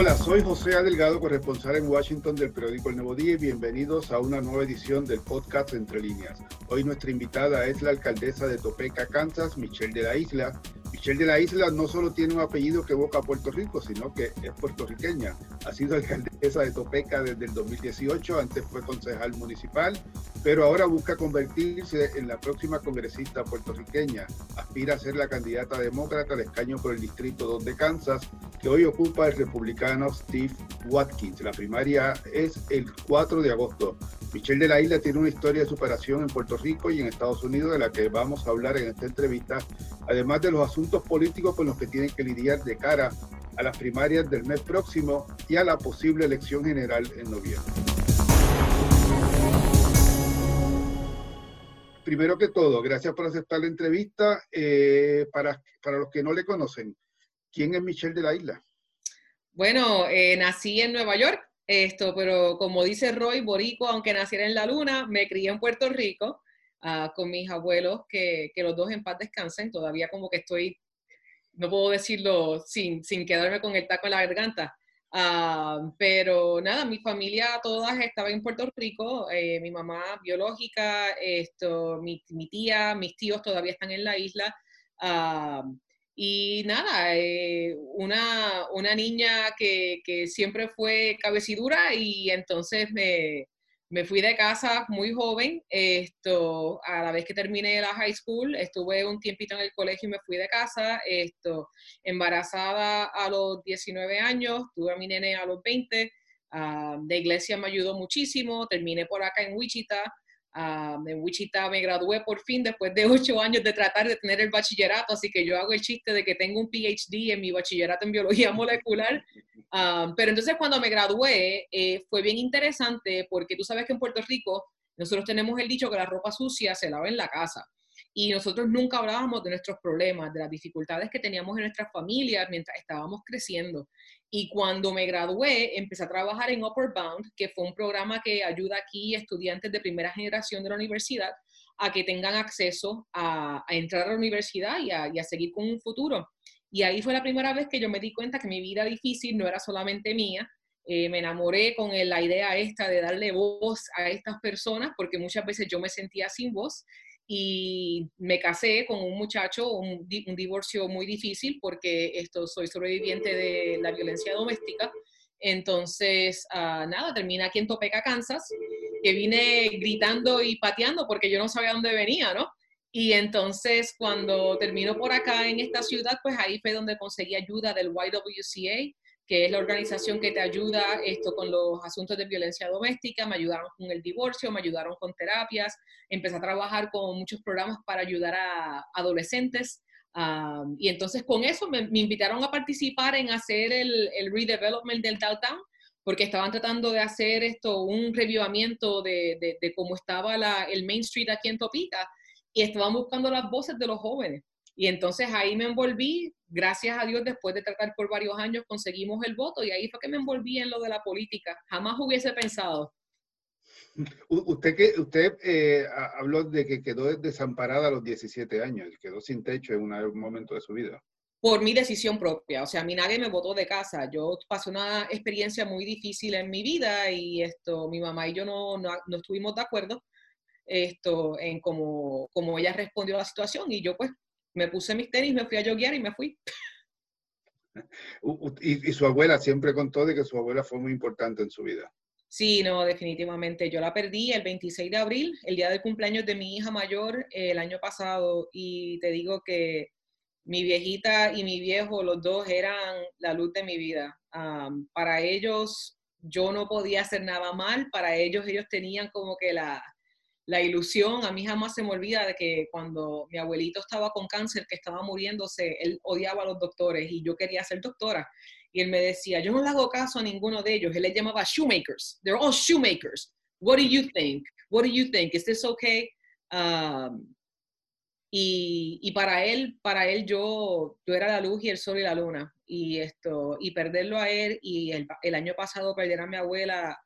Hola, soy José Adelgado, corresponsal en Washington del periódico El Nuevo Día y bienvenidos a una nueva edición del podcast Entre Líneas. Hoy nuestra invitada es la alcaldesa de Topeka, Kansas, Michelle de la Isla. Michelle de la Isla no solo tiene un apellido que evoca a Puerto Rico, sino que es puertorriqueña. Ha sido alcaldesa de Topeka desde el 2018, antes fue concejal municipal, pero ahora busca convertirse en la próxima congresista puertorriqueña. Aspira a ser la candidata demócrata al escaño por el Distrito 2 de Kansas, que hoy ocupa el republicano Steve Watkins. La primaria es el 4 de agosto. Michelle de la Isla tiene una historia de superación en Puerto Rico y en Estados Unidos de la que vamos a hablar en esta entrevista, además de los asuntos políticos con los que tienen que lidiar de cara a las primarias del mes próximo y a la posible elección general en noviembre. Primero que todo, gracias por aceptar la entrevista. Eh, para, para los que no le conocen, ¿quién es Michelle de la Isla? Bueno, eh, nací en Nueva York, esto, pero como dice Roy, Borico, aunque naciera en la luna, me crié en Puerto Rico uh, con mis abuelos, que, que, los dos en paz descansen. Todavía como que estoy, no puedo decirlo sin, sin quedarme con el taco en la garganta. Uh, pero nada, mi familia todas estaba en Puerto Rico, eh, mi mamá biológica, esto, mi, mi, tía, mis tíos todavía están en la isla. Uh, y nada, eh, una, una, niña que, que, siempre fue cabecidura y entonces me, me, fui de casa muy joven. Esto, a la vez que terminé la high school, estuve un tiempito en el colegio y me fui de casa. Esto, embarazada a los 19 años, tuve a mi nene a los 20. Uh, de iglesia me ayudó muchísimo. Terminé por acá en Wichita. Um, en Wichita me gradué por fin después de ocho años de tratar de tener el bachillerato, así que yo hago el chiste de que tengo un PhD en mi bachillerato en biología molecular. Um, pero entonces cuando me gradué eh, fue bien interesante porque tú sabes que en Puerto Rico nosotros tenemos el dicho que la ropa sucia se lava en la casa. Y nosotros nunca hablábamos de nuestros problemas, de las dificultades que teníamos en nuestras familias mientras estábamos creciendo. Y cuando me gradué, empecé a trabajar en Upward Bound, que fue un programa que ayuda aquí estudiantes de primera generación de la universidad a que tengan acceso a, entrar a la universidad y a, seguir con un futuro. Y ahí fue la primera vez que yo me di cuenta que mi vida difícil no era solamente mía. Eh, me enamoré con la idea esta de darle voz a estas personas, porque muchas veces yo me sentía sin voz y me casé con un muchacho, un, un, divorcio muy difícil porque esto, soy sobreviviente de la violencia doméstica. Entonces, uh, nada, terminé aquí en Topeka, Kansas, que vine gritando y pateando porque yo no sabía dónde venía, ¿no? Y entonces, cuando termino por acá en esta ciudad, pues ahí fue donde conseguí ayuda del YWCA, que es la organización que te ayuda esto con los asuntos de violencia doméstica, me ayudaron con el divorcio, me ayudaron con terapias, empecé a trabajar con muchos programas para ayudar a adolescentes. y entonces con eso me, invitaron a participar en hacer el, el, redevelopment del downtown, porque estaban tratando de hacer esto, un revivamiento de, de, de cómo estaba la, el Main Street aquí en Topeka, y estaban buscando las voces de los jóvenes. Y entonces ahí me envolví, gracias a Dios, después de tratar por varios años, conseguimos el voto y ahí fue que me envolví en lo de la política. Jamás hubiese pensado. Usted, que, usted eh, habló de que quedó desamparada a los 17 años, quedó sin techo en un momento de su vida. Por mi decisión propia, o sea, a mí nadie me votó de casa. Yo pasé una experiencia muy difícil en mi vida y esto, mi mamá y yo no, no, no estuvimos de acuerdo esto, en cómo, cómo ella respondió a la situación y yo pues me puse mis tenis, me fui a yoguear y me fui. Y, su abuela siempre contó de que su abuela fue muy importante en su vida. Sí, no, definitivamente. Yo la perdí el 26 de abril, el día del cumpleaños de mi hija mayor el año pasado, y te digo que mi viejita y mi viejo, los dos eran la luz de mi vida. para ellos yo no podía hacer nada mal, para ellos ellos tenían como que la, la ilusión, a mí jamás se me olvida de que cuando mi abuelito estaba con cáncer, que estaba muriéndose, él odiaba a los doctores y yo quería ser doctora. Y él me decía, yo no le hago caso a ninguno de ellos. Él les llamaba shoemakers. They're all shoemakers. What do you think? What do you think? Is this okay? Um, y, para él, para él yo, yo era la luz y el sol y la luna. Y esto, y perderlo a él y el, el año pasado perder a mi abuela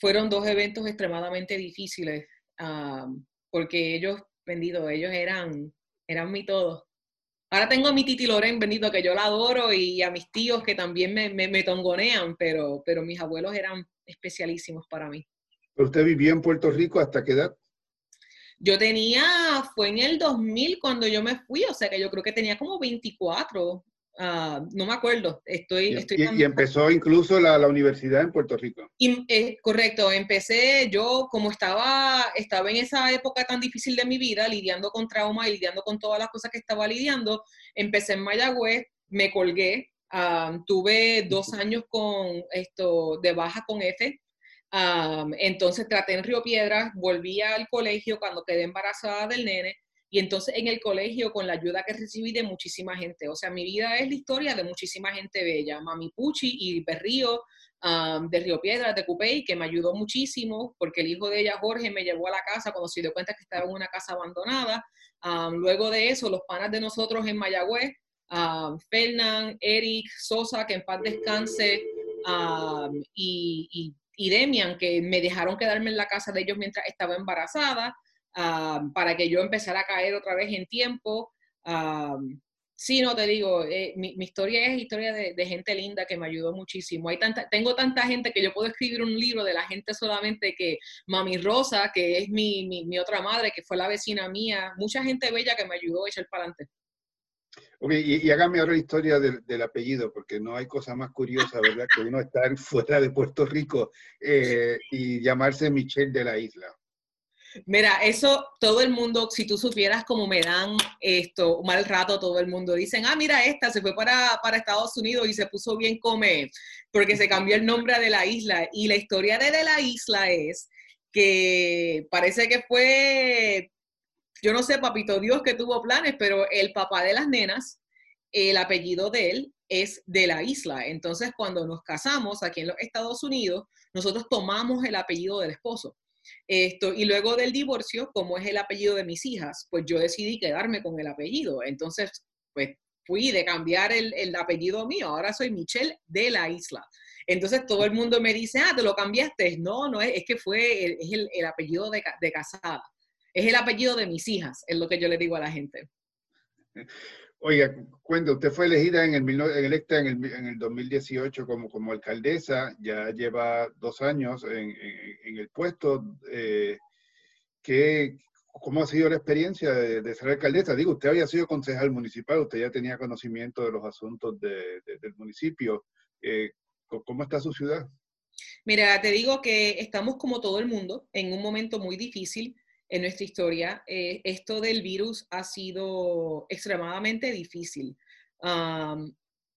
fueron dos eventos extremadamente difíciles, porque ellos, vendidos, ellos eran, eran mi todo. Ahora tengo a mi Titi Loren, bendito, que yo la adoro, y a mis tíos que también me, me, tongonean, pero, pero mis abuelos eran especialísimos para mí. ¿Usted vivió en Puerto Rico hasta qué edad? Yo tenía, fue en el 2000 cuando yo me fui, o sea que yo creo que tenía como 24, Ah, no me acuerdo. Estoy, y, empezó incluso la, universidad en Puerto Rico. Y, eh, correcto, empecé yo como estaba, estaba en esa época tan difícil de mi vida, lidiando con trauma y lidiando con todas las cosas que estaba lidiando, empecé en Mayagüez, me colgué, tuve dos años con esto de baja con F. Entonces traté en Río Piedras, volví al colegio cuando quedé embarazada del nene y entonces en el colegio, con la ayuda que recibí de muchísima gente, o sea, mi vida es la historia de muchísima gente bella, Mami Pucci y Berrío, de Río Piedras, de Cupey, que me ayudó muchísimo, porque el hijo de ella, Jorge, me llevó a la casa cuando se dio cuenta que estaba en una casa abandonada. luego de eso, los panas de nosotros en Mayagüez, Fernán, Eric, Sosa, que en paz descanse, y, y Demian, que me dejaron quedarme en la casa de ellos mientras estaba embarazada para que yo empezara a caer otra vez en tiempo. sí, no te digo, eh, mi, historia es historia de, gente linda que me ayudó muchísimo. Hay tanta, tengo tanta gente que yo puedo escribir un libro de la gente solamente que Mami Rosa, que es mi, mi, otra madre, que fue la vecina mía, mucha gente bella que me ayudó a echar para adelante. Ok, y, hágame ahora la historia del, apellido, porque no hay cosa más curiosa, ¿verdad? Que uno estar fuera de Puerto Rico eh, y llamarse Michelle de la Isla. Mira, eso todo el mundo, si tú supieras cómo me dan esto, mal rato todo el mundo, dicen, ah, mira, esta se fue para, para Estados Unidos y se puso bien come, porque se cambió el nombre de la isla. Y la historia de, de la isla es que parece que fue, yo no sé, papito Dios que tuvo planes, pero el papá de las nenas, el apellido de él es de la isla. Entonces, cuando nos casamos aquí en los Estados Unidos, nosotros tomamos el apellido del esposo. Esto, y luego del divorcio, como es el apellido de mis hijas, pues yo decidí quedarme con el apellido. Entonces, pues fui de cambiar el, el apellido mío. Ahora soy Michelle de la isla. Entonces todo el mundo me dice, ah, te lo cambiaste. No, no es, es que fue el, es el, el apellido de, de, casada. Es el apellido de mis hijas, es lo que yo le digo a la gente. Oiga, cuenta, usted fue elegida en el, electa en el, en el 2018 como, como alcaldesa, ya lleva dos años en, el puesto. Eh, ¿qué, ¿Cómo ha sido la experiencia de, ser alcaldesa? Digo, usted había sido concejal municipal, usted ya tenía conocimiento de los asuntos del municipio. Eh, ¿Cómo está su ciudad? Mira, te digo que estamos como todo el mundo en un momento muy difícil en nuestra historia, eh, esto del virus ha sido extremadamente difícil.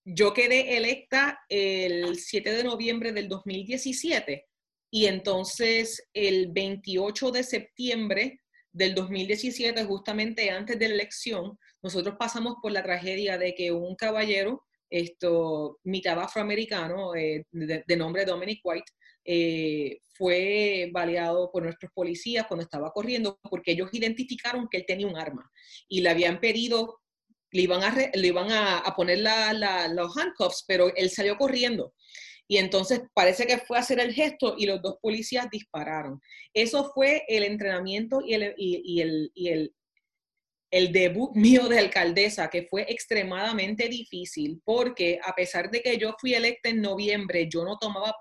yo quedé electa el 7 de noviembre del 2017 y entonces el 28 de septiembre del 2017, justamente antes de la elección, nosotros pasamos por la tragedia de que un caballero, esto, mitad afroamericano, eh, de, nombre Dominic White, eh, fue baleado por nuestros policías cuando estaba corriendo porque ellos identificaron que él tenía un arma y le habían pedido, le iban a, le iban a, poner los handcuffs, pero él salió corriendo. Y entonces parece que fue a hacer el gesto y los dos policías dispararon. Eso fue el entrenamiento y el, y el, y el el debut mío de alcaldesa, que fue extremadamente difícil, porque a pesar de que yo fui electa en noviembre, yo no tomaba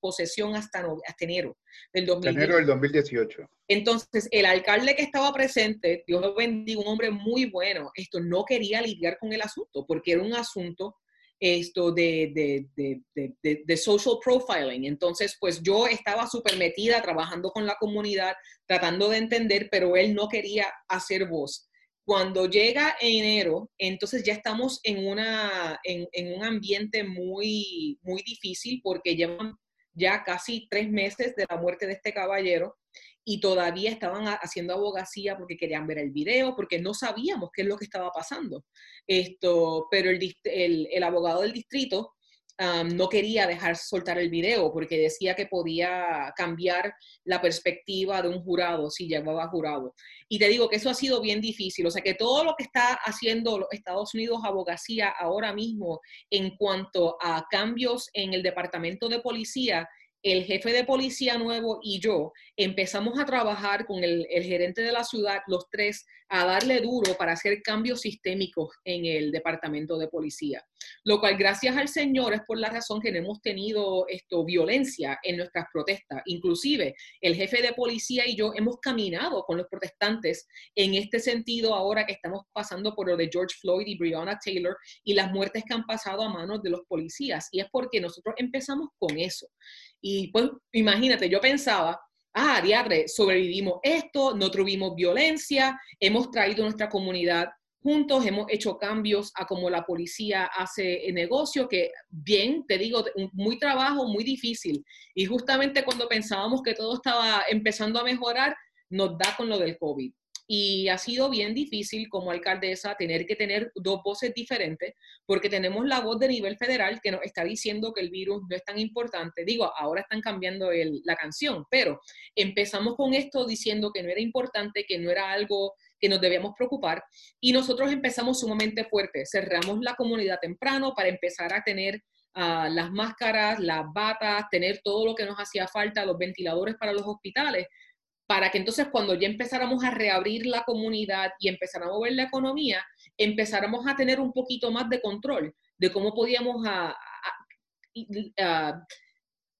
posesión hasta, hasta enero del 2018. Enero del 2018. Entonces, el alcalde que estaba presente, Dios lo bendiga, un hombre muy bueno, esto no quería lidiar con el asunto, porque era un asunto esto de, de, de, de, social profiling. Entonces, pues yo estaba súper metida trabajando con la comunidad, tratando de entender, pero él no quería hacer voz. Cuando llega enero, entonces ya estamos en, una, en, un ambiente muy, muy difícil porque llevan ya casi tres meses de la muerte de este caballero y todavía estaban haciendo abogacía porque querían ver el video, porque no sabíamos qué es lo que estaba pasando. Esto, pero el, el abogado del distrito no quería dejar soltar el video porque decía que podía cambiar la perspectiva de un jurado si llevaba jurado. Y te digo que eso ha sido bien difícil, o sea que todo lo que está haciendo los Estados Unidos abogacía ahora mismo en cuanto a cambios en el departamento de policía el jefe de policía nuevo y yo empezamos a trabajar con el, gerente de la ciudad, los tres, a darle duro para hacer cambios sistémicos en el departamento de policía. Lo cual, gracias al Señor, es por la razón que no hemos tenido esto, violencia en nuestras protestas. Inclusive, el jefe de policía y yo hemos caminado con los protestantes en este sentido ahora que estamos pasando por lo de George Floyd y Breonna Taylor y las muertes que han pasado a manos de los policías. Y es porque nosotros empezamos con eso. Y pues imagínate, yo pensaba, ah, diadre, sobrevivimos esto, no tuvimos violencia, hemos traído nuestra comunidad juntos, hemos hecho cambios a cómo la policía hace el negocio, que bien, te digo, muy trabajo, muy difícil. Y justamente cuando pensábamos que todo estaba empezando a mejorar, nos da con lo del COVID. Y ha sido bien difícil como alcaldesa tener que tener dos voces diferentes, porque tenemos la voz de nivel federal que nos está diciendo que el virus no es tan importante. Digo, ahora están cambiando la canción, pero empezamos con esto diciendo que no era importante, que no era algo que nos debíamos preocupar, y nosotros empezamos sumamente fuerte. Cerramos la comunidad temprano para empezar a tener ah, las máscaras, las batas, tener todo lo que nos hacía falta, los ventiladores para los hospitales, para que entonces cuando ya empezáramos a reabrir la comunidad y empezar a mover la economía, empezáramos a tener un poquito más de control de cómo podíamos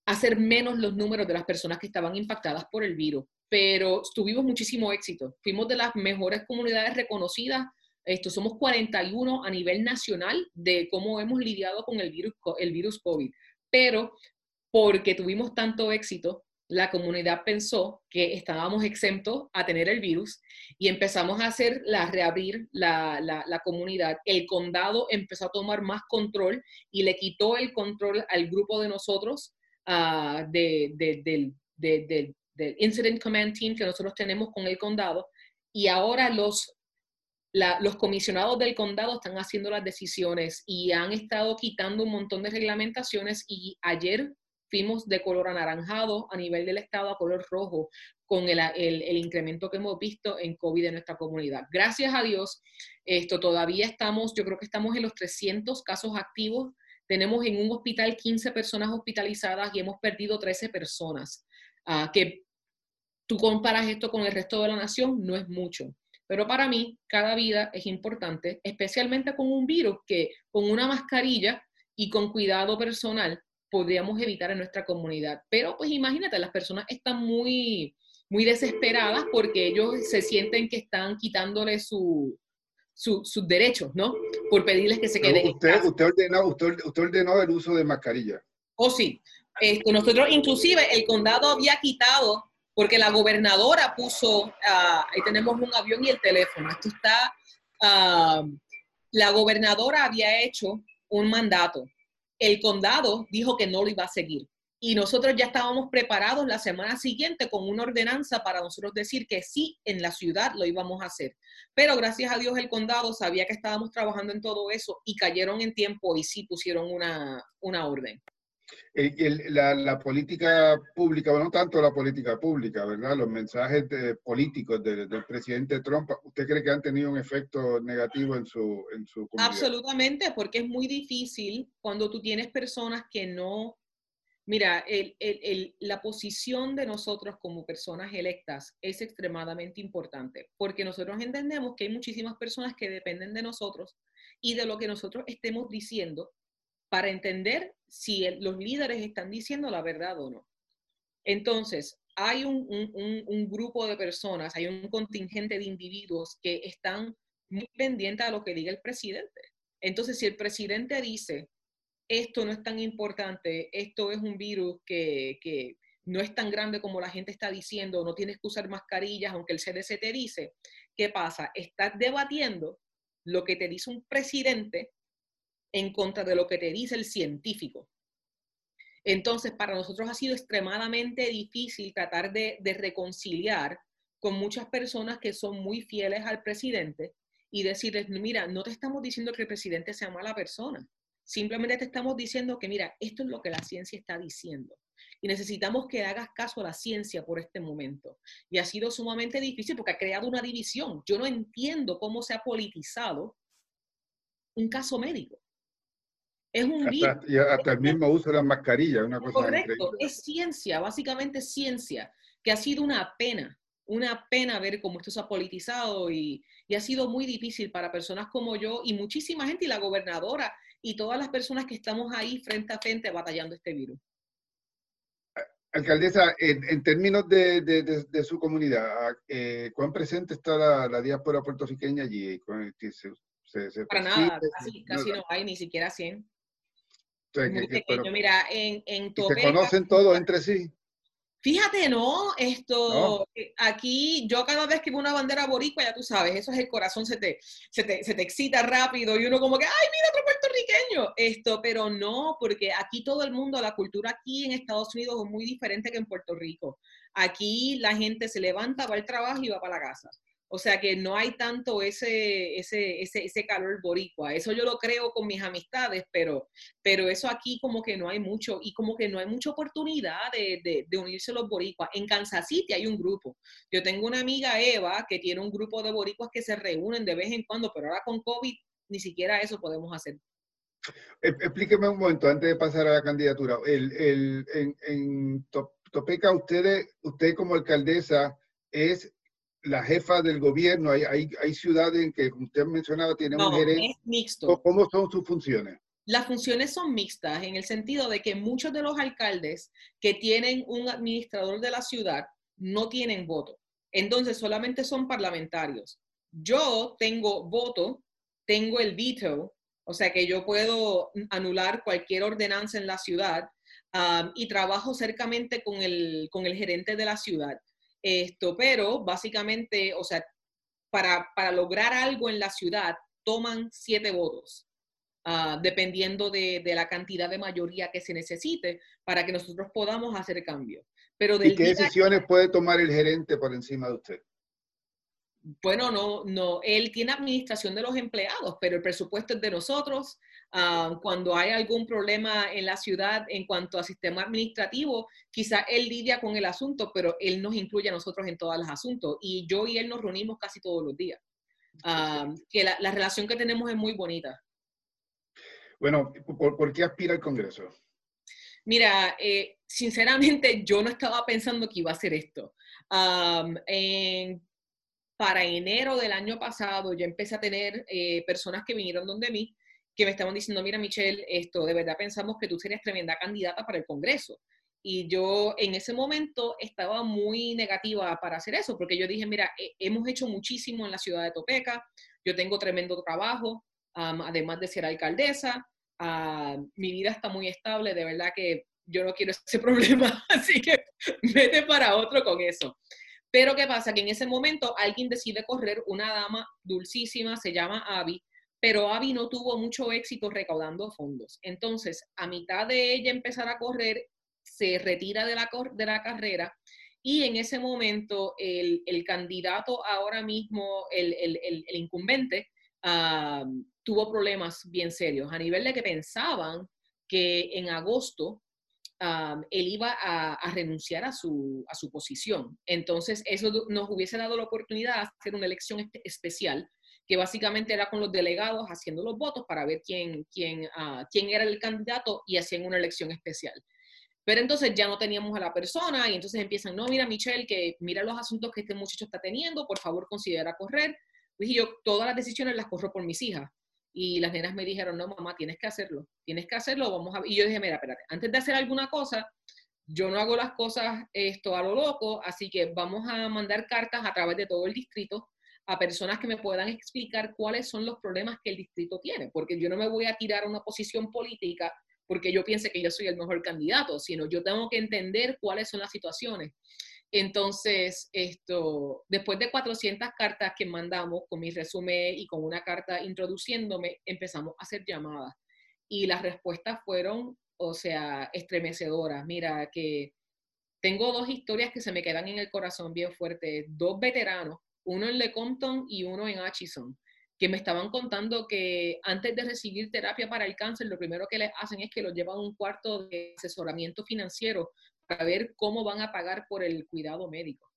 hacer menos los números de las personas que estaban impactadas por el virus. Pero tuvimos muchísimo éxito. Fuimos de las mejores comunidades reconocidas. Esto, somos 41 a nivel nacional de cómo hemos lidiado con el virus, el virus COVID. Pero porque tuvimos tanto éxito, la comunidad pensó que estábamos exentos a tener el virus y empezamos a hacer la reabrir la, la, comunidad. El condado empezó a tomar más control y le quitó el control al grupo de nosotros uh, de, del, del Incident Command Team que nosotros tenemos con el condado y ahora los los comisionados del condado están haciendo las decisiones y han estado quitando un montón de reglamentaciones y ayer fuimos de color anaranjado a nivel del estado a color rojo con el, el, incremento que hemos visto en COVID en nuestra comunidad. Gracias a Dios, esto todavía estamos, yo creo que estamos en los 300 casos activos. Tenemos en un hospital 15 personas hospitalizadas y hemos perdido 13 personas. Uh, que tú comparas esto con el resto de la nación, no es mucho. Pero para mí, cada vida es importante, especialmente con un virus que con una mascarilla y con cuidado personal podríamos evitar en nuestra comunidad. Pero pues imagínate, las personas están muy, muy desesperadas porque ellos se sienten que están quitándole su, sus derechos, ¿no? Por pedirles que se queden. Usted, usted, ordenó, usted, usted, ordenó el uso de mascarilla. Oh, sí. Esto, nosotros, inclusive, el condado había quitado, porque la gobernadora puso, ah, ahí tenemos un avión y el teléfono. Esto está, ah, la gobernadora había hecho un mandato el condado dijo que no lo iba a seguir. Y nosotros ya estábamos preparados la semana siguiente con una ordenanza para nosotros decir que sí, en la ciudad lo íbamos a hacer. Pero gracias a Dios el condado sabía que estábamos trabajando en todo eso y cayeron en tiempo y sí pusieron una, una orden la, política pública, bueno, no tanto la política pública, ¿verdad? Los mensajes políticos del presidente Trump, ¿usted cree que han tenido un efecto negativo en su, en su comunidad? Absolutamente, porque es muy difícil cuando tú tienes personas que no... Mira, el, el, la posición de nosotros como personas electas es extremadamente importante, porque nosotros entendemos que hay muchísimas personas que dependen de nosotros y de lo que nosotros estemos diciendo para entender si los líderes están diciendo la verdad o no. Entonces, hay un, grupo de personas, hay un contingente de individuos que están muy pendientes a lo que diga el presidente. Entonces, si el presidente dice, esto no es tan importante, esto es un virus que, que no es tan grande como la gente está diciendo, no tienes que usar mascarillas, aunque el CDC te dice, ¿qué pasa? Estás debatiendo lo que te dice un presidente en contra de lo que te dice el científico. Entonces, para nosotros ha sido extremadamente difícil tratar de, reconciliar con muchas personas que son muy fieles al presidente y decirles, mira, no te estamos diciendo que el presidente sea mala persona, simplemente te estamos diciendo que, mira, esto es lo que la ciencia está diciendo. Y necesitamos que hagas caso a la ciencia por este momento. Y ha sido sumamente difícil porque ha creado una división. Yo no entiendo cómo se ha politizado un caso médico. Es un virus. Y hasta el mismo uso de las mascarillas, una cosa Correcto, es ciencia, básicamente ciencia, que ha sido una pena, una pena ver cómo esto se ha politizado y, y ha sido muy difícil para personas como yo y muchísima gente y la gobernadora y todas las personas que estamos ahí frente a frente batallando este virus. Alcaldesa, en, términos de, de, su comunidad, eh, ¿cuán presente está la, la diáspora puertorriqueña allí? Para nada, casi, no hay, ni siquiera 100. Mira, en, en ¿Se conocen todos entre sí? Fíjate, ¿no? Esto, aquí, yo cada vez que veo una bandera boricua, ya tú sabes, eso es el corazón, se te, se te, se te excita rápido y uno como que, ¡ay, mira otro puertorriqueño! Esto, pero no, porque aquí todo el mundo, la cultura aquí en Estados Unidos es muy diferente que en Puerto Rico. Aquí la gente se levanta, va al trabajo y va para la casa. O sea que no hay tanto ese, ese, ese, ese, calor boricua. Eso yo lo creo con mis amistades, pero, pero eso aquí como que no hay mucho y como que no hay mucha oportunidad de, de, de unirse los boricuas. En Kansas City hay un grupo. Yo tengo una amiga Eva que tiene un grupo de boricuas que se reúnen de vez en cuando, pero ahora con COVID ni siquiera eso podemos hacer. Explíqueme un momento antes de pasar a la candidatura. El, el, en, en Topeca, ustedes, usted como alcaldesa es la jefa del gobierno, hay, hay, hay ciudades en que usted mencionaba tienen un gerente. Es mixto. ¿Cómo son sus funciones? Las funciones son mixtas en el sentido de que muchos de los alcaldes que tienen un administrador de la ciudad no tienen voto. Entonces solamente son parlamentarios. Yo tengo voto, tengo el veto, o sea que yo puedo anular cualquier ordenanza en la ciudad um, y trabajo cercamente con el, con el gerente de la ciudad. Esto, pero básicamente, o sea, para, para lograr algo en la ciudad, toman siete votos, uh, dependiendo de, de, la cantidad de mayoría que se necesite para que nosotros podamos hacer cambio. Pero ¿Y qué decisiones puede tomar el gerente por encima de usted? Bueno, no, no, él tiene administración de los empleados, pero el presupuesto es de nosotros. Ah, cuando hay algún problema en la ciudad en cuanto a sistema administrativo, quizá él lidia con el asunto, pero él nos incluye a nosotros en todos los asuntos. Y yo y él nos reunimos casi todos los días. Ah, que la, la, relación que tenemos es muy bonita. Bueno, ¿por, por qué aspira al Congreso? Mira, eh, sinceramente yo no estaba pensando que iba a hacer esto. Um, en, para enero del año pasado yo empecé a tener eh, personas que vinieron donde mí que me estaban diciendo, mira Michelle, esto de verdad pensamos que tú serías tremenda candidata para el Congreso. Y yo en ese momento estaba muy negativa para hacer eso, porque yo dije, mira, hemos hecho muchísimo en la ciudad de Topeca, yo tengo tremendo trabajo, además de ser alcaldesa, mi vida está muy estable, de verdad que yo no quiero ese problema, así que vete para otro con eso. Pero ¿qué pasa? Que en ese momento alguien decide correr, una dama dulcísima, se llama Abby, pero Abby no tuvo mucho éxito recaudando fondos. Entonces, a mitad de ella empezar a correr, se retira de la, de la carrera y en ese momento el, el candidato ahora mismo, el, el, el incumbente, tuvo problemas bien serios, a nivel de que pensaban que en agosto él iba a, a, renunciar a su, a su posición. Entonces, eso nos hubiese dado la oportunidad de hacer una elección especial que básicamente era con los delegados haciendo los votos para ver quién, quién, uh, quién era el candidato y hacían una elección especial. Pero entonces ya no teníamos a la persona y entonces empiezan, no, mira Michelle, que mira los asuntos que este muchacho está teniendo, por favor considera correr. Dije yo, todas las decisiones las corro por mis hijas. Y las nenas me dijeron, no, mamá, tienes que hacerlo, tienes que hacerlo, vamos a... Y yo dije, mira, espérate, antes de hacer alguna cosa, yo no hago las cosas esto a lo loco, así que vamos a mandar cartas a través de todo el distrito a personas que me puedan explicar cuáles son los problemas que el distrito tiene, porque yo no me voy a tirar a una posición política porque yo piense que yo soy el mejor candidato, sino yo tengo que entender cuáles son las situaciones. Entonces, esto, después de 400 cartas que mandamos con mi resumen y con una carta introduciéndome, empezamos a hacer llamadas. Y las respuestas fueron, o sea, estremecedoras. Mira, que tengo dos historias que se me quedan en el corazón bien fuertes. Dos veteranos uno en Lecompton y uno en Atchison, que me estaban contando que antes de recibir terapia para el cáncer, lo primero que les hacen es que los llevan a un cuarto de asesoramiento financiero para ver cómo van a pagar por el cuidado médico.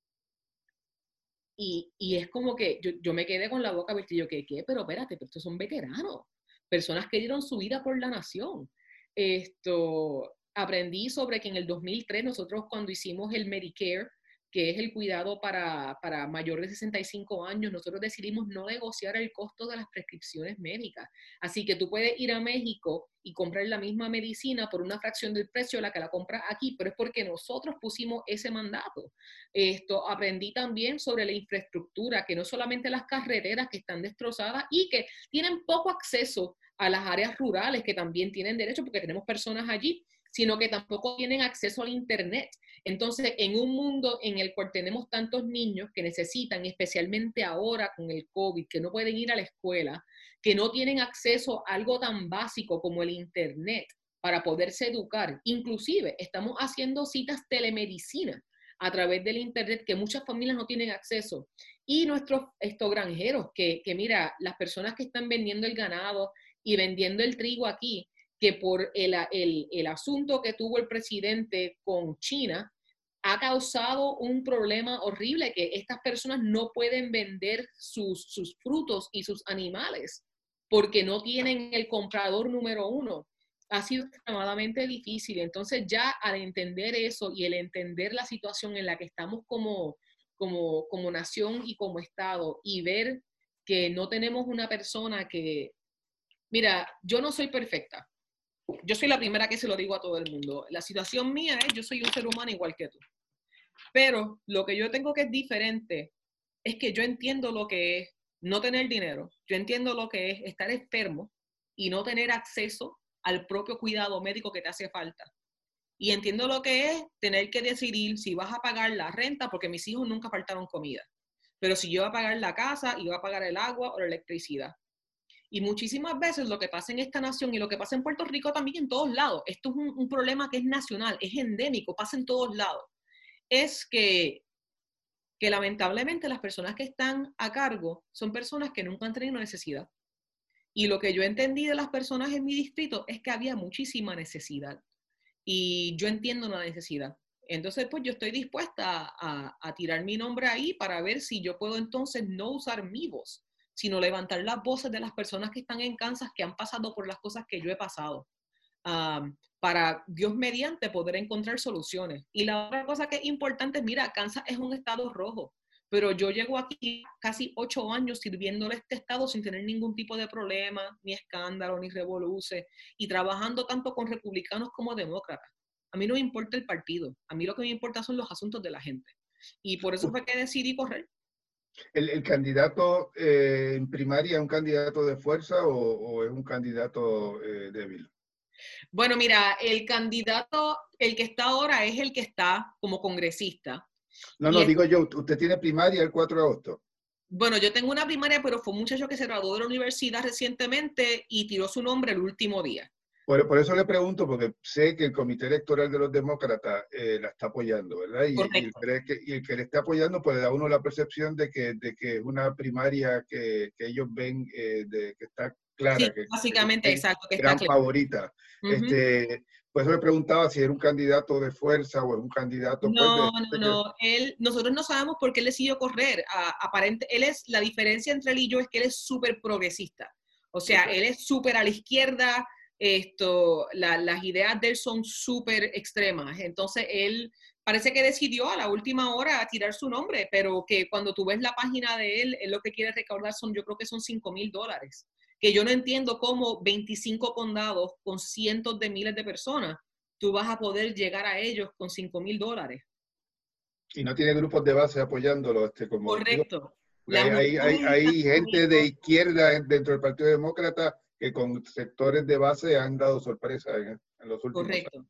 Y, y es como que yo, yo, me quedé con la boca abierta y yo, ¿qué? ¿Qué? Pero espérate, pero estos son veteranos. personas que dieron su vida por la nación. Esto, aprendí sobre que en el 2003 nosotros cuando hicimos el Medicare, que es el cuidado para, para mayores de 65 años, nosotros decidimos no negociar el costo de las prescripciones médicas. Así que tú puedes ir a México y comprar la misma medicina por una fracción del precio de la que la compras aquí, pero es porque nosotros pusimos ese mandato. Esto aprendí también sobre la infraestructura, que no solamente las carreteras que están destrozadas y que tienen poco acceso a las áreas rurales que también tienen derecho porque tenemos personas allí sino que tampoco tienen acceso al Internet. Entonces, en un mundo en el cual tenemos tantos niños que necesitan, especialmente ahora con el COVID, que no pueden ir a la escuela, que no tienen acceso a algo tan básico como el Internet para poderse educar. Inclusive, estamos haciendo citas telemedicina a través del Internet que muchas familias no tienen acceso. Y nuestros estos granjeros, que, que mira, las personas que están vendiendo el ganado y vendiendo el trigo aquí, que por el, el, asunto que tuvo el presidente con China, ha causado un problema horrible que estas personas no pueden vender sus, sus, frutos y sus animales porque no tienen el comprador número uno. Ha sido extremadamente difícil. Entonces ya al entender eso y el entender la situación en la que estamos como, como, como nación y como Estado y ver que no tenemos una persona que, mira, yo no soy perfecta, yo soy la primera que se lo digo a todo el mundo. La situación mía es, yo soy un ser humano igual que tú. Pero lo que yo tengo que es diferente es que yo entiendo lo que es no tener dinero, yo entiendo lo que es estar enfermo y no tener acceso al propio cuidado médico que te hace falta. Y entiendo lo que es tener que decidir si vas a pagar la renta, porque mis hijos nunca faltaron comida. Pero si yo voy a pagar la casa y voy a pagar el agua o la electricidad. Y muchísimas veces lo que pasa en esta nación y lo que pasa en Puerto Rico también en todos lados, esto es un, problema que es nacional, es endémico, pasa en todos lados, es que, que lamentablemente las personas que están a cargo son personas que nunca han tenido necesidad. Y lo que yo entendí de las personas en mi distrito es que había muchísima necesidad. Y yo entiendo la necesidad. Entonces, pues yo estoy dispuesta a, a, tirar mi nombre ahí para ver si yo puedo entonces no usar mi voz sino levantar las voces de las personas que están en Kansas, que han pasado por las cosas que yo he pasado, para Dios mediante poder encontrar soluciones. Y la otra cosa que es importante, mira, Kansas es un estado rojo, pero yo llego aquí casi ocho años sirviéndole a este estado sin tener ningún tipo de problema, ni escándalo, ni revoluce, y trabajando tanto con republicanos como demócratas. A mí no me importa el partido, a mí lo que me importa son los asuntos de la gente. Y por eso fue que decidí correr. ¿El, candidato eh, en primaria es un candidato de fuerza o, es un candidato eh, débil? Bueno, mira, el candidato, el que está ahora es el que está como congresista. No, no, digo yo, usted tiene primaria el 4 de agosto. Bueno, yo tengo una primaria, pero fue un muchacho que se graduó de la universidad recientemente y tiró su nombre el último día. Por, eso le pregunto, porque sé que el Comité Electoral de los Demócratas eh, la está apoyando, ¿verdad? Y, el que, y, el que, le está apoyando, pues da uno la percepción de que, de que es una primaria que, que ellos ven eh, de, que está clara. Sí, que, básicamente, exacto. Que gran favorita. este, pues eso le preguntaba si era un candidato de fuerza o un candidato... Pues, no, no, no. Él, nosotros no sabemos por qué él decidió correr. aparente, él es, la diferencia entre él y yo es que él es súper progresista. O sea, él es súper a la izquierda, esto, las ideas de él son súper extremas. Entonces, él parece que decidió a la última hora tirar su nombre, pero que cuando tú ves la página de él, él lo que quiere recaudar son, yo creo que son 5 mil dólares. Que yo no entiendo cómo 25 condados con cientos de miles de personas, tú vas a poder llegar a ellos con 5 mil dólares. Y no tiene grupos de base apoyándolo. Este, como Correcto. Hay, hay, hay, gente de izquierda dentro del Partido Demócrata que con sectores de base han dado sorpresa en, los últimos Correcto. años.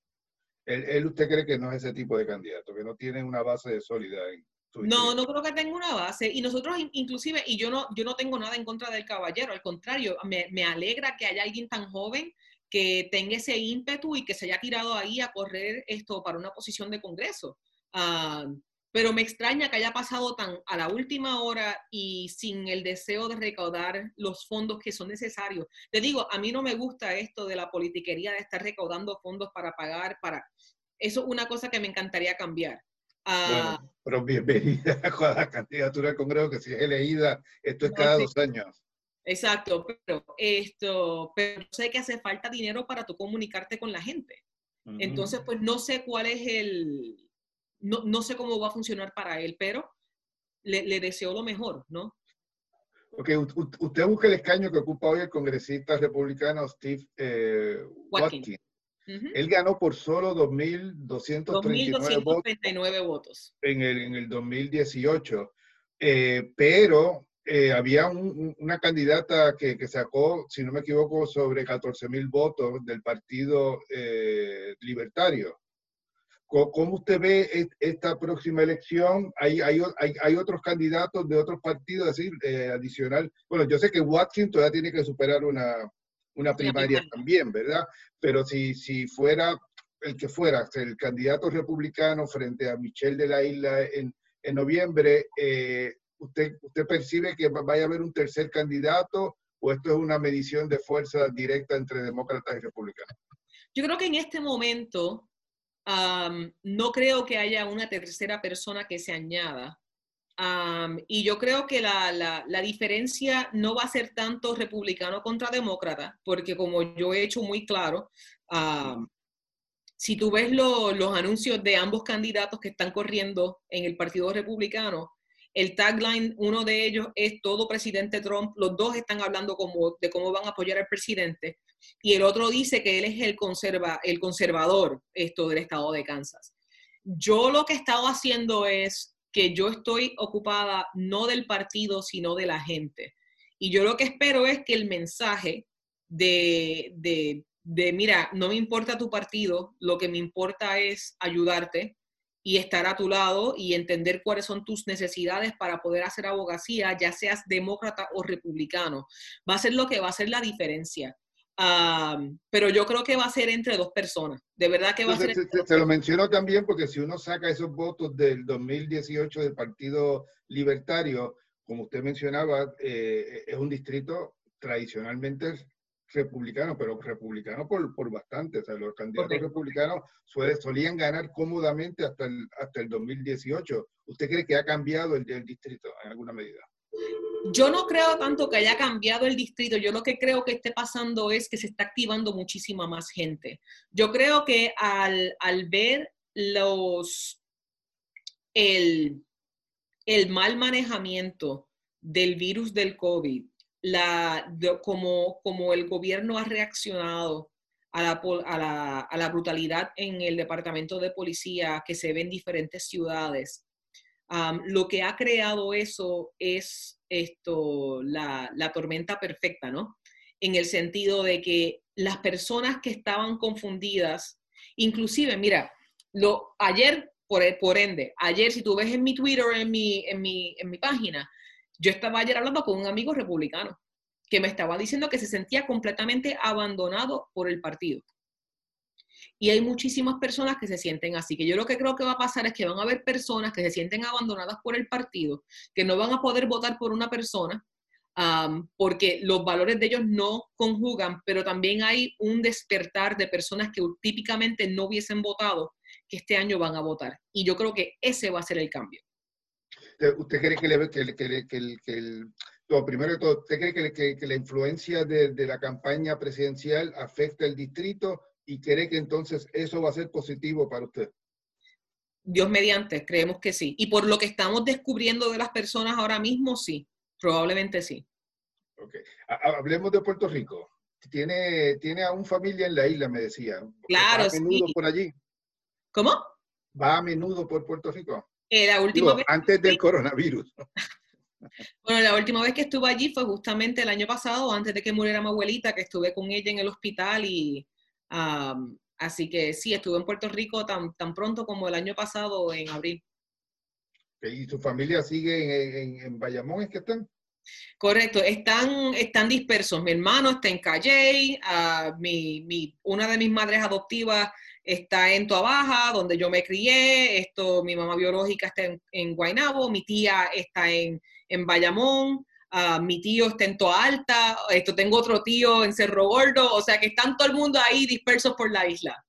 Él, ¿Usted cree que no es ese tipo de candidato, que no tiene una base de sólida en su No, no creo que tenga una base. Y nosotros inclusive, y yo no, yo no tengo nada en contra del caballero, al contrario, me, me alegra que haya alguien tan joven que tenga ese ímpetu y que se haya tirado ahí a correr esto para una posición de Congreso. Uh, pero me extraña que haya pasado tan a la última hora y sin el deseo de recaudar los fondos que son necesarios. Te digo, a mí no me gusta esto de la politiquería de estar recaudando fondos para pagar, para... Eso es una cosa que me encantaría cambiar. Ah, pero bienvenida a la candidatura al Congreso, que si es elegida, esto es cada dos años. Exacto, pero esto, pero sé que hace falta dinero para tú comunicarte con la gente. Entonces, pues no sé cuál es el, no, no, sé cómo va a funcionar para él, pero le, le deseo lo mejor, ¿no? Ok, usted busca el escaño que ocupa hoy el congresista republicano Steve eh, Watkins. Él ganó por solo 2.239 votos, votos en el, en el 2018, eh, pero eh, había una candidata que, que, sacó, si no me equivoco, sobre 14.000 votos del Partido eh, Libertario. ¿Cómo usted ve esta próxima elección? ¿Hay, hay, hay, otros candidatos de otros partidos, así, adicional? Bueno, yo sé que Watkins todavía tiene que superar una, una primaria también, ¿verdad? Pero si, si fuera el que fuera, el candidato republicano frente a Michelle de la Isla en, en noviembre, eh, ¿usted, ¿usted percibe que vaya a haber un tercer candidato o esto es una medición de fuerza directa entre demócratas y republicanos? Yo creo que en este momento no creo que haya una tercera persona que se añada. Y yo creo que la, la, diferencia no va a ser tanto republicano contra demócrata, porque como yo he hecho muy claro, si tú ves los anuncios de ambos candidatos que están corriendo en el Partido Republicano, el tagline, uno de ellos es todo presidente Trump, los dos están hablando como, de cómo van a apoyar al presidente, y el otro dice que él es el, conserva, el conservador esto del estado de Kansas. Yo lo que he estado haciendo es que yo estoy ocupada no del partido, sino de la gente. Y yo lo que espero es que el mensaje de, de, de, mira, no me importa tu partido, lo que me importa es ayudarte y estar a tu lado y entender cuáles son tus necesidades para poder hacer abogacía, ya seas demócrata o republicano. Va a ser lo que va a hacer la diferencia pero yo creo que va a ser entre dos personas. De verdad que va a ser. Se, lo menciono también porque si uno saca esos votos del 2018 del Partido Libertario, como usted mencionaba, eh, es un distrito tradicionalmente republicano, pero republicano por, por bastante. O sea, los candidatos republicanos solían ganar cómodamente hasta el, hasta el 2018. ¿Usted cree que ha cambiado el, el distrito en alguna medida? Yo no creo tanto que haya cambiado el distrito, yo lo que creo que esté pasando es que se está activando muchísima más gente. Yo creo que al, ver los, el, el, mal manejamiento del virus del COVID, la, como, como el gobierno ha reaccionado a la, a, la, a la, brutalidad en el departamento de policía que se ve en diferentes ciudades, lo que ha creado eso es esto, la, la, tormenta perfecta, ¿no? En el sentido de que las personas que estaban confundidas, inclusive, mira, lo, ayer, por, por ende, ayer, si tú ves en mi Twitter, en mi, en, mi, en mi página, yo estaba ayer hablando con un amigo republicano que me estaba diciendo que se sentía completamente abandonado por el partido. Y hay muchísimas personas que se sienten así, que yo lo que creo que va a pasar es que van a haber personas que se sienten abandonadas por el partido, que no van a poder votar por una persona porque los valores de ellos no conjugan, pero también hay un despertar de personas que típicamente no hubiesen votado, que este año van a votar. Y yo creo que ese va a ser el cambio. ¿Usted cree que, le, que, que, que el, el primero de todo, ¿usted cree que, la influencia de, de, la campaña presidencial afecta el distrito y cree que entonces eso va a ser positivo para usted? Dios mediante, creemos que sí. Y por lo que estamos descubriendo de las personas ahora mismo, sí, probablemente sí. Ok. Hablemos de Puerto Rico. Tiene, tiene a un familia en la isla, me decía. Claro, va a menudo por allí. ¿Cómo? Va a menudo por Puerto Rico. Eh, la última vez antes del coronavirus. Bueno, la última vez que estuve allí fue justamente el año pasado, antes de que muriera mi abuelita, que estuve con ella en el hospital y así que sí, estuve en Puerto Rico tan, tan pronto como el año pasado, en abril. ¿Y tu familia sigue en, en, Bayamón? ¿Es que están? Correcto, están, están dispersos. Mi hermano está en Calle, uh, mi, mi, una de mis madres adoptivas está en Baja, donde yo me crié, esto, mi mamá biológica está en, en Guaynabo, mi tía está en, en Bayamón, mi tío está en Toa Alta, esto, tengo otro tío en Cerro Gordo, o sea que están todo el mundo ahí dispersos por la isla.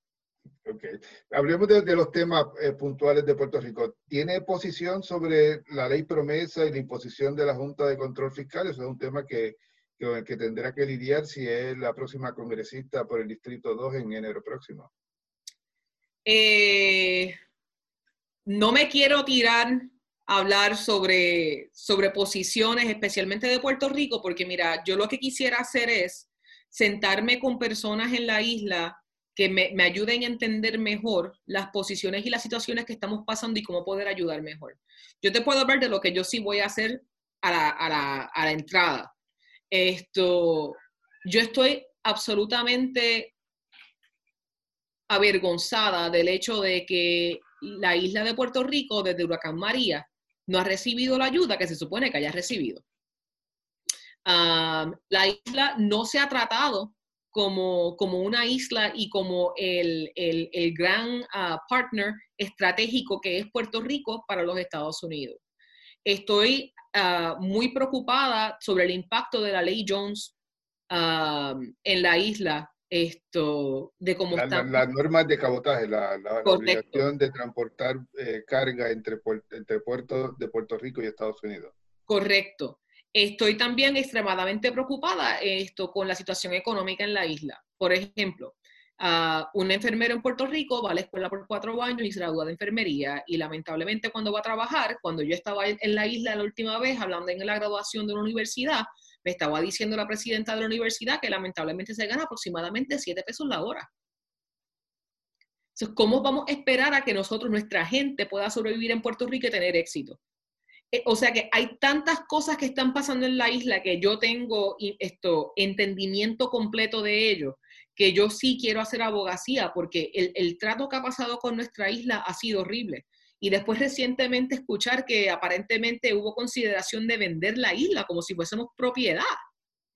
Ok. Hablemos de, los temas eh, puntuales de Puerto Rico. ¿Tiene posición sobre la ley promesa y la imposición de la Junta de Control Fiscal? Eso es un tema que, el que tendrá que lidiar si es la próxima congresista por el Distrito 2 en enero próximo? Eh, no me quiero tirar a hablar sobre, sobre posiciones, especialmente de Puerto Rico, porque mira, yo lo que quisiera hacer es sentarme con personas en la isla que me, me, ayuden a entender mejor las posiciones y las situaciones que estamos pasando y cómo poder ayudar mejor. Yo te puedo hablar de lo que yo sí voy a hacer a la, a la, a la entrada. Esto, yo estoy absolutamente avergonzada del hecho de que la isla de Puerto Rico, desde Huracán María, no ha recibido la ayuda que se supone que haya recibido. Um, la isla no se ha tratado como, como una isla y como el, el, el gran uh, partner estratégico que es Puerto Rico para los Estados Unidos. Estoy uh, muy preocupada sobre el impacto de la ley Jones uh, en la isla, esto, de cómo la, está. Las normas de cabotaje, la, la, la obligación de transportar eh, carga entre, entre puertos de Puerto Rico y Estados Unidos. Correcto. Estoy también extremadamente preocupada esto con la situación económica en la isla. Por ejemplo, un enfermero en Puerto Rico va a la escuela por cuatro años y se gradúa de enfermería y lamentablemente cuando va a trabajar, cuando yo estaba en la isla la última vez hablando en la graduación de una universidad, me estaba diciendo la presidenta de la universidad que lamentablemente se gana aproximadamente siete pesos la hora. Entonces, ¿cómo vamos a esperar a que nosotros, nuestra gente, pueda sobrevivir en Puerto Rico y tener éxito? Eh, o sea que hay tantas cosas que están pasando en la isla que yo tengo esto, entendimiento completo de ello, que yo sí quiero hacer abogacía, porque el, el, trato que ha pasado con nuestra isla ha sido horrible. Y después recientemente escuchar que aparentemente hubo consideración de vender la isla como si fuésemos propiedad.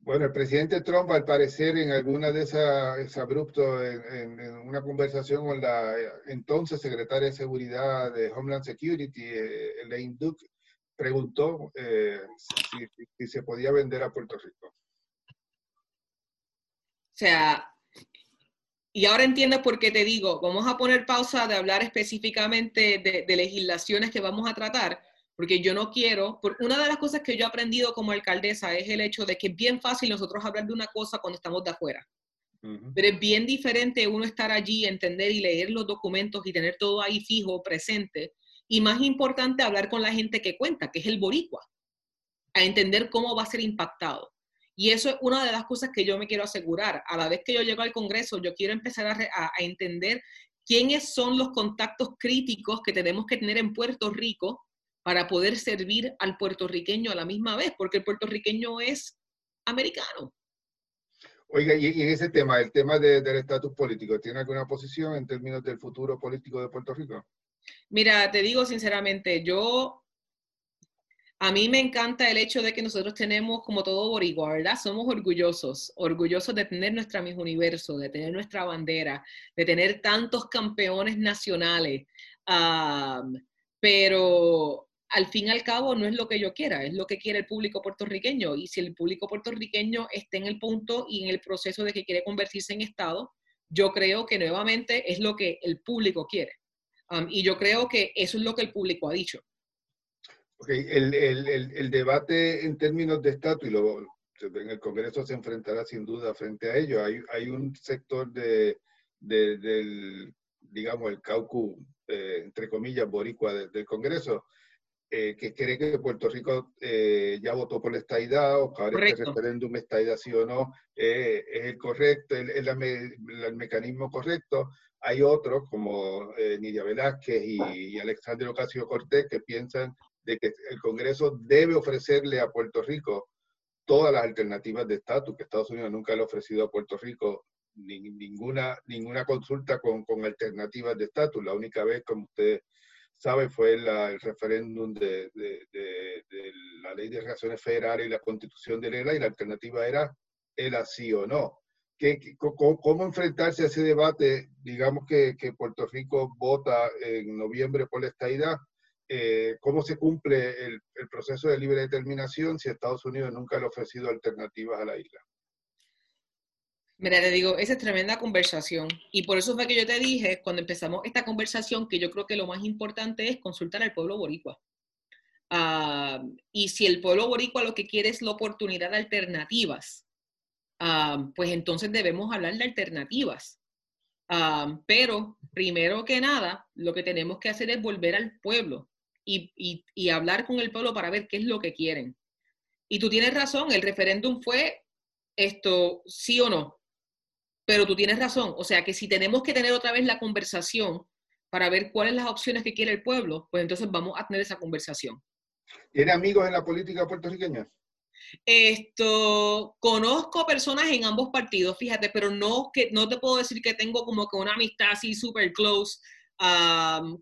Bueno, el presidente Trump, al parecer, en alguna de esas, es abrupto, en, una conversación con la entonces secretaria de Seguridad de Homeland Security, eh, Elaine Duke, preguntó eh, si, si, se podía vender a Puerto Rico. O sea, y ahora entiendes por qué te digo, vamos a poner pausa de hablar específicamente de, de, legislaciones que vamos a tratar, porque yo no quiero, por una de las cosas que yo he aprendido como alcaldesa es el hecho de que es bien fácil nosotros hablar de una cosa cuando estamos de afuera. Pero es bien diferente uno estar allí, entender y leer los documentos y tener todo ahí fijo, presente, y más importante, hablar con la gente que cuenta, que es el boricua, a entender cómo va a ser impactado. Y eso es una de las cosas que yo me quiero asegurar. A la vez que yo llego al Congreso, yo quiero empezar a, a, a entender quiénes son los contactos críticos que tenemos que tener en Puerto Rico para poder servir al puertorriqueño a la misma vez, porque el puertorriqueño es americano. Oiga, y, en ese tema, el tema de, del estatus político, ¿tiene alguna posición en términos del futuro político de Puerto Rico? Mira, te digo sinceramente, yo, a mí me encanta el hecho de que nosotros tenemos como todo boricua, ¿verdad? Somos orgullosos, orgullosos de tener nuestra Miss Universo, de tener nuestra bandera, de tener tantos campeones nacionales, pero al fin y al cabo no es lo que yo quiera, es lo que quiere el público puertorriqueño. Y si el público puertorriqueño está en el punto y en el proceso de que quiere convertirse en Estado, yo creo que nuevamente es lo que el público quiere. Um, y yo creo que eso es lo que el público ha dicho. Okay. El, el, el, el, debate en términos de estatus, y lo, en el Congreso se enfrentará sin duda frente a ello. Hay, hay un sector de, de, del, digamos, el caucus, eh, entre comillas, boricua de, del Congreso, eh, que cree que Puerto Rico eh, ya votó por la estadidad o que ahora este referéndum estadidad sí o no eh, es el correcto, el, el, el, el, mecanismo correcto. Hay otros como eh, Nidia Velázquez y, y Alexandre Ocasio Cortés que piensan de que el Congreso debe ofrecerle a Puerto Rico todas las alternativas de estatus, que Estados Unidos nunca le ha ofrecido a Puerto Rico ni, ninguna, ninguna consulta con, con alternativas de estatus. La única vez, como usted sabe, fue la, el referéndum de, de, la ley de relaciones federales y la constitución de la y la alternativa era el así o no. ¿Qué, cómo, cómo, enfrentarse a ese debate? Digamos que, que, Puerto Rico vota en noviembre por la estadidad. Eh, ¿Cómo se cumple el, el, proceso de libre determinación si Estados Unidos nunca le ha ofrecido alternativas a la isla? Mira, te digo, esa es tremenda conversación. Y por eso fue que yo te dije, cuando empezamos esta conversación, que yo creo que lo más importante es consultar al pueblo boricua. Ah, y si el pueblo boricua lo que quiere es la oportunidad de alternativas, pues entonces debemos hablar de alternativas. Pero primero que nada, lo que tenemos que hacer es volver al pueblo y, hablar con el pueblo para ver qué es lo que quieren. Y tú tienes razón, el referéndum fue esto, sí o no. Pero tú tienes razón, o sea que si tenemos que tener otra vez la conversación para ver cuáles las opciones que quiere el pueblo, pues entonces vamos a tener esa conversación. ¿Tiene amigos en la política puertorriqueña? Esto, conozco personas en ambos partidos, fíjate, pero no, que, no te puedo decir que tengo como que una amistad así súper close.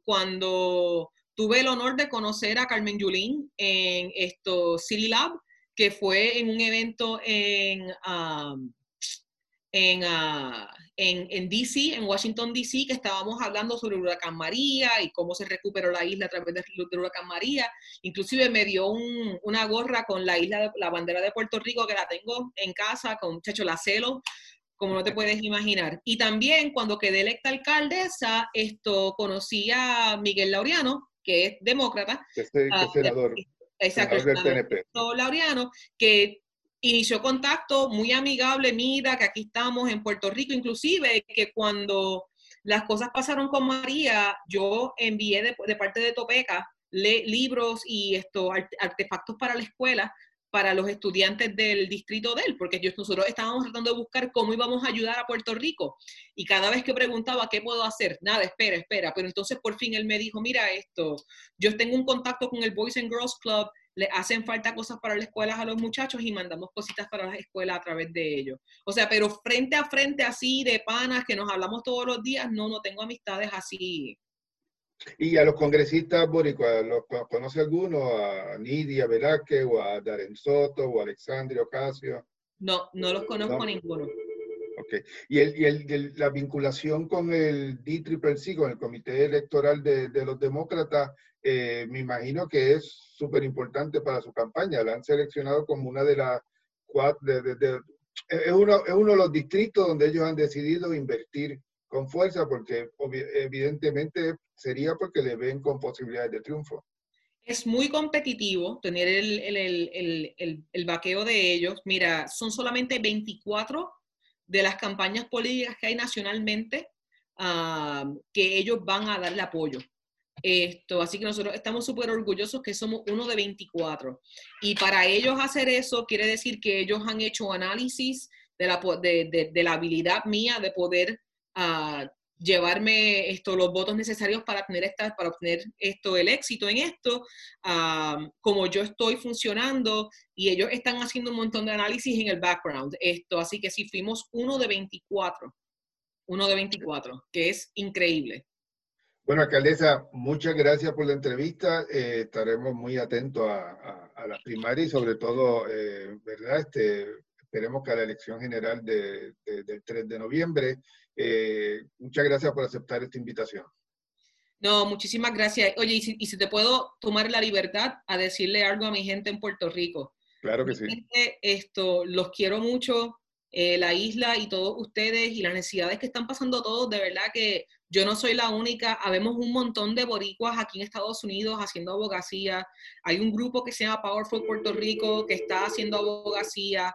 cuando tuve el honor de conocer a Carmen Yulín en esto, City Lab, que fue en un evento en, en, ah, en, en, DC, en Washington, DC, que estábamos hablando sobre el huracán María y cómo se recuperó la isla a través del, huracán María. Inclusive me dio una gorra con la isla, la bandera de Puerto Rico, que la tengo en casa, con Checho la celo, como no te puedes imaginar. Y también cuando quedé electa alcaldesa, esto conocí a Miguel Laureano, que es demócrata. Este, senador. Exacto, senador Laureano, que inició contacto muy amigable, mira que aquí estamos en Puerto Rico, inclusive que cuando las cosas pasaron con María, yo envié de, parte de Topeca libros y esto, artefactos para la escuela para los estudiantes del distrito de él, porque nosotros estábamos tratando de buscar cómo íbamos a ayudar a Puerto Rico. Y cada vez que preguntaba, ¿qué puedo hacer? Nada, espera, espera. Pero entonces por fin él me dijo, mira esto, yo tengo un contacto con el Boys and Girls Club le hacen falta cosas para las escuelas a los muchachos y mandamos cositas para las escuelas a través de ellos. O sea, pero frente a frente así de panas que nos hablamos todos los días, no, no tengo amistades así. ¿Y a los congresistas boricuas, ¿los conoce alguno? ¿A Nidia Velázquez o a Darren Soto o a Alexandria Ocasio? No, no los conozco ninguno. Okay. ¿Y, el, y el, la vinculación con el DCCC, con el Comité Electoral de, de los Demócratas, eh, me imagino que es súper importante para su campaña. La han seleccionado como una de las cuatro, es, uno, es uno de los distritos donde ellos han decidido invertir con fuerza, porque evidentemente sería porque le ven con posibilidades de triunfo. Es muy competitivo tener el, el, el, el vaqueo de ellos. Mira, son solamente 24 de las campañas políticas que hay nacionalmente ah, que ellos van a darle apoyo. Esto, así que nosotros estamos súper orgullosos que somos uno de 24. Y para ellos hacer eso quiere decir que ellos han hecho análisis de la, de, de, la habilidad mía de poder uh, llevarme esto, los votos necesarios para, tener esta, para obtener esto, el éxito en esto, uh, como yo estoy funcionando y ellos están haciendo un montón de análisis en el background. Esto, así que sí, fuimos uno de 24, uno de 24, que es increíble. Bueno, alcaldesa, muchas gracias por la entrevista. Eh, estaremos muy atentos a, a, las primarias y sobre todo, eh, ¿verdad? Este, esperemos que a la elección general de, del 3 de noviembre. Eh, muchas gracias por aceptar esta invitación. No, muchísimas gracias. Oye, y si, y si, te puedo tomar la libertad a decirle algo a mi gente en Puerto Rico. Claro que sí. esto, los quiero mucho, la isla y todos ustedes y las necesidades que están pasando todos, de verdad que yo no soy la única, habemos un montón de boricuas aquí en Estados Unidos haciendo abogacía. Hay un grupo que se llama Powerful Puerto Rico que está haciendo abogacía.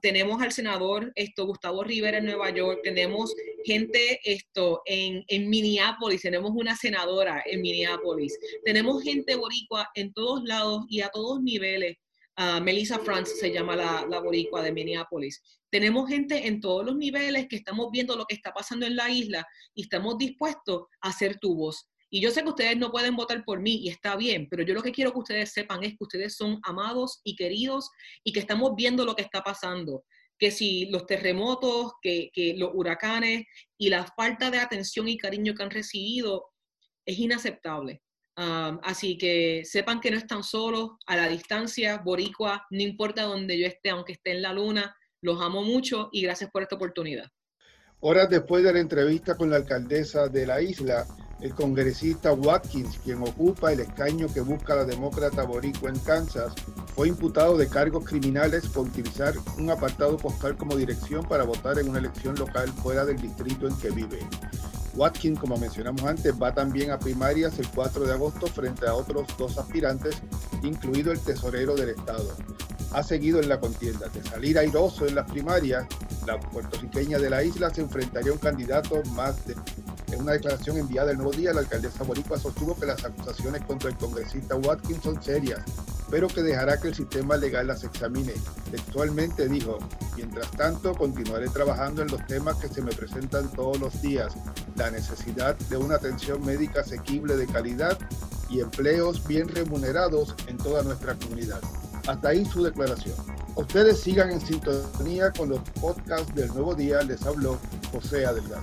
Tenemos al senador Gustavo Rivera en Nueva York, tenemos gente esto, en, en, Minneapolis, tenemos una senadora en Minneapolis, tenemos gente boricua en todos lados y a todos niveles. Uh, Melissa France se llama la, la boricua de Minneapolis. Tenemos gente en todos los niveles que estamos viendo lo que está pasando en la isla y estamos dispuestos a hacer tu voz. Y yo sé que ustedes no pueden votar por mí y está bien, pero yo lo que quiero que ustedes sepan es que ustedes son amados y queridos y que estamos viendo lo que está pasando. Que si los terremotos, que, que los huracanes y la falta de atención y cariño que han recibido es inaceptable. así que sepan que no están solos, a la distancia, boricua, no importa donde yo esté, aunque esté en la luna, los amo mucho y gracias por esta oportunidad. Horas después de la entrevista con la alcaldesa de la isla, el congresista Watkins, quien ocupa el escaño que busca la demócrata boricua en Kansas, fue imputado de cargos criminales por utilizar un apartado postal como dirección para votar en una elección local fuera del distrito en que vive. Watkins, como mencionamos antes, va también a primarias el 4 de agosto frente a otros dos aspirantes, incluido el tesorero del Estado. Ha seguido en la contienda. De salir airoso en las primarias, la puertorriqueña de la isla se enfrentaría a un candidato más de en una declaración enviada el nuevo día, la alcaldesa Boricua sostuvo que las acusaciones contra el congresista Watkins son serias, pero que dejará que el sistema legal las examine. Textualmente dijo, mientras tanto continuaré trabajando en los temas que se me presentan todos los días, la necesidad de una atención médica asequible de calidad y empleos bien remunerados en toda nuestra comunidad. Hasta ahí su declaración. Ustedes sigan en sintonía con los podcasts del Nuevo Día. Les habló José Adelgado.